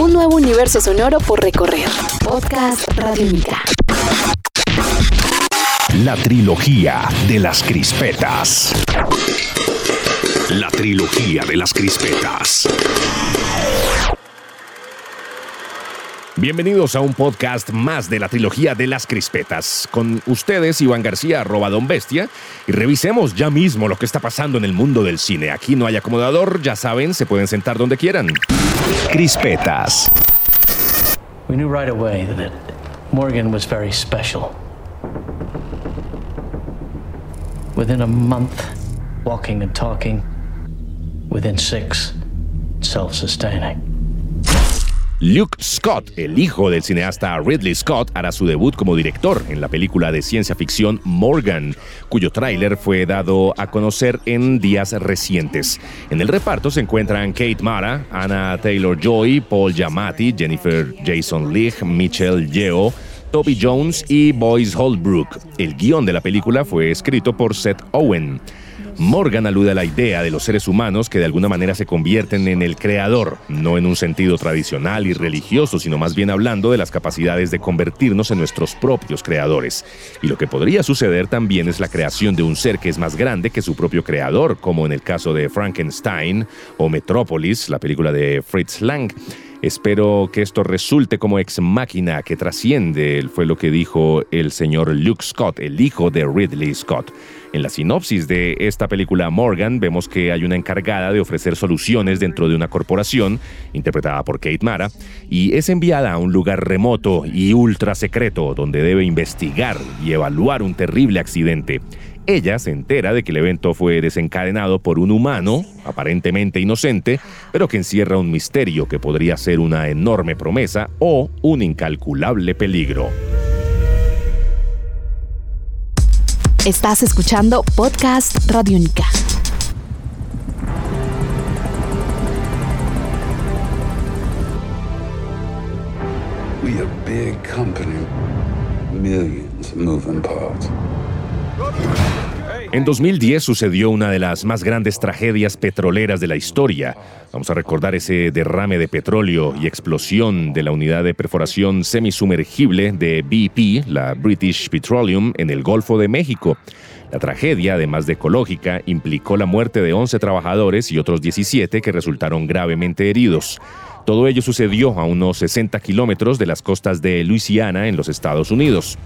Un nuevo universo sonoro por recorrer. Podcast Radiónica. La trilogía de las crispetas. La trilogía de las crispetas. Bienvenidos a un podcast más de la trilogía de las crispetas. Con ustedes, Iván García, arroba Don Bestia, y revisemos ya mismo lo que está pasando en el mundo del cine. Aquí no hay acomodador, ya saben, se pueden sentar donde quieran. Crispetas. We knew right away that Morgan was very special. Within a month, walking and talking. Within six, self-sustaining. Luke Scott, el hijo del cineasta Ridley Scott, hará su debut como director en la película de ciencia ficción Morgan, cuyo tráiler fue dado a conocer en días recientes. En el reparto se encuentran Kate Mara, Anna Taylor-Joy, Paul Giamatti, Jennifer Jason Leigh, Michelle Yeoh, Toby Jones y Boyce Holbrook. El guion de la película fue escrito por Seth Owen. Morgan alude a la idea de los seres humanos que de alguna manera se convierten en el creador, no en un sentido tradicional y religioso, sino más bien hablando de las capacidades de convertirnos en nuestros propios creadores. Y lo que podría suceder también es la creación de un ser que es más grande que su propio creador, como en el caso de Frankenstein o Metrópolis, la película de Fritz Lang. Espero que esto resulte como ex máquina que trasciende, fue lo que dijo el señor Luke Scott, el hijo de Ridley Scott. En la sinopsis de esta película Morgan vemos que hay una encargada de ofrecer soluciones dentro de una corporación, interpretada por Kate Mara, y es enviada a un lugar remoto y ultra secreto donde debe investigar y evaluar un terrible accidente. Ella se entera de que el evento fue desencadenado por un humano, aparentemente inocente, pero que encierra un misterio que podría ser una enorme promesa o un incalculable peligro. Estás escuchando Podcast Radiónica. We a big company, millions of moving parts. En 2010 sucedió una de las más grandes tragedias petroleras de la historia. Vamos a recordar ese derrame de petróleo y explosión de la unidad de perforación semisumergible de BP, la British Petroleum, en el Golfo de México. La tragedia, además de ecológica, implicó la muerte de 11 trabajadores y otros 17 que resultaron gravemente heridos. Todo ello sucedió a unos 60 kilómetros de las costas de Luisiana, en los Estados Unidos.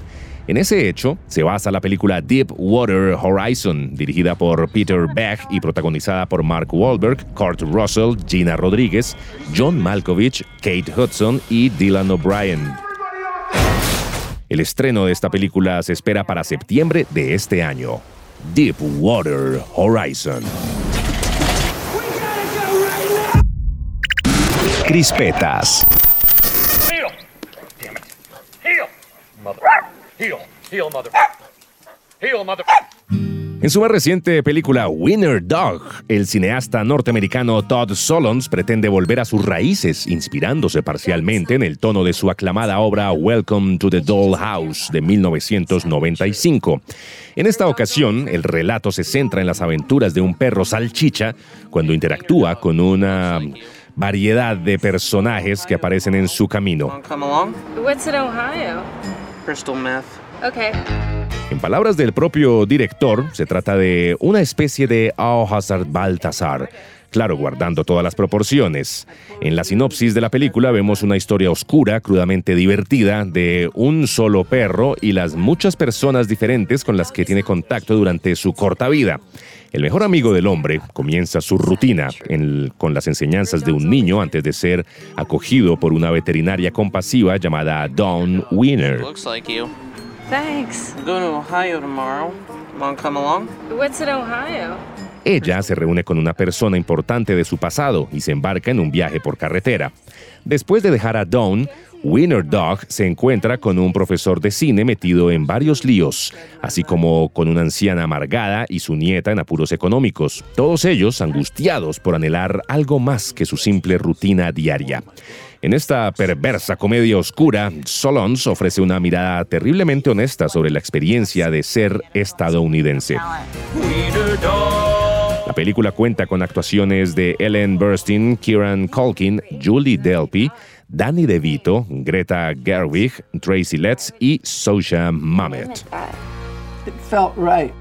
En ese hecho se basa la película Deepwater Horizon, dirigida por Peter Beck y protagonizada por Mark Wahlberg, Kurt Russell, Gina Rodríguez, John Malkovich, Kate Hudson y Dylan O'Brien. El estreno de esta película se espera para septiembre de este año. Deepwater Horizon. Crispetas. Heel! Damn it. Heel! Mother. Heel. Heel, mother. Heel, mother. En su más reciente película Winner Dog, el cineasta norteamericano Todd Solondz pretende volver a sus raíces, inspirándose parcialmente en el tono de su aclamada obra Welcome to the Dollhouse de 1995. En esta ocasión, el relato se centra en las aventuras de un perro salchicha cuando interactúa con una variedad de personajes que aparecen en su camino. Crystal meth. Okay. En palabras del propio director, se trata de una especie de Hazard Baltasar. Claro, guardando todas las proporciones. En la sinopsis de la película vemos una historia oscura, crudamente divertida, de un solo perro y las muchas personas diferentes con las que tiene contacto durante su corta vida. El mejor amigo del hombre comienza su rutina en- con las enseñanzas de un niño antes de ser acogido por una veterinaria compasiva llamada Dawn Ohio? Ella se reúne con una persona importante de su pasado y se embarca en un viaje por carretera. Después de dejar a Dawn, Winner Dog se encuentra con un profesor de cine metido en varios líos, así como con una anciana amargada y su nieta en apuros económicos, todos ellos angustiados por anhelar algo más que su simple rutina diaria. En esta perversa comedia oscura, Solons ofrece una mirada terriblemente honesta sobre la experiencia de ser estadounidense. La película cuenta con actuaciones de Ellen Burstyn, Kieran Culkin, Julie Delpy, Danny DeVito, Greta Gerwig, Tracy Letts y Sosha Mamet. It felt right.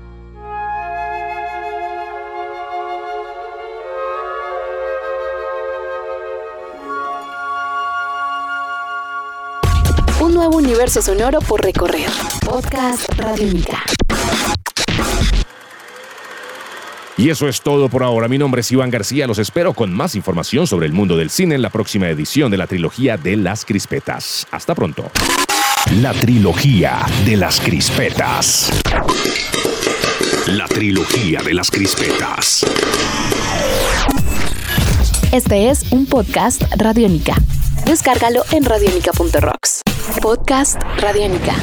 Un nuevo universo sonoro por recorrer. Podcast Radiónica. Y eso es todo por ahora. Mi nombre es Iván García. Los espero con más información sobre el mundo del cine en la próxima edición de la trilogía de las crispetas. Hasta pronto. La trilogía de las crispetas. La trilogía de las crispetas. Este es un podcast Radiónica. Descárgalo en radiónica.rocks. Podcast Radiónica.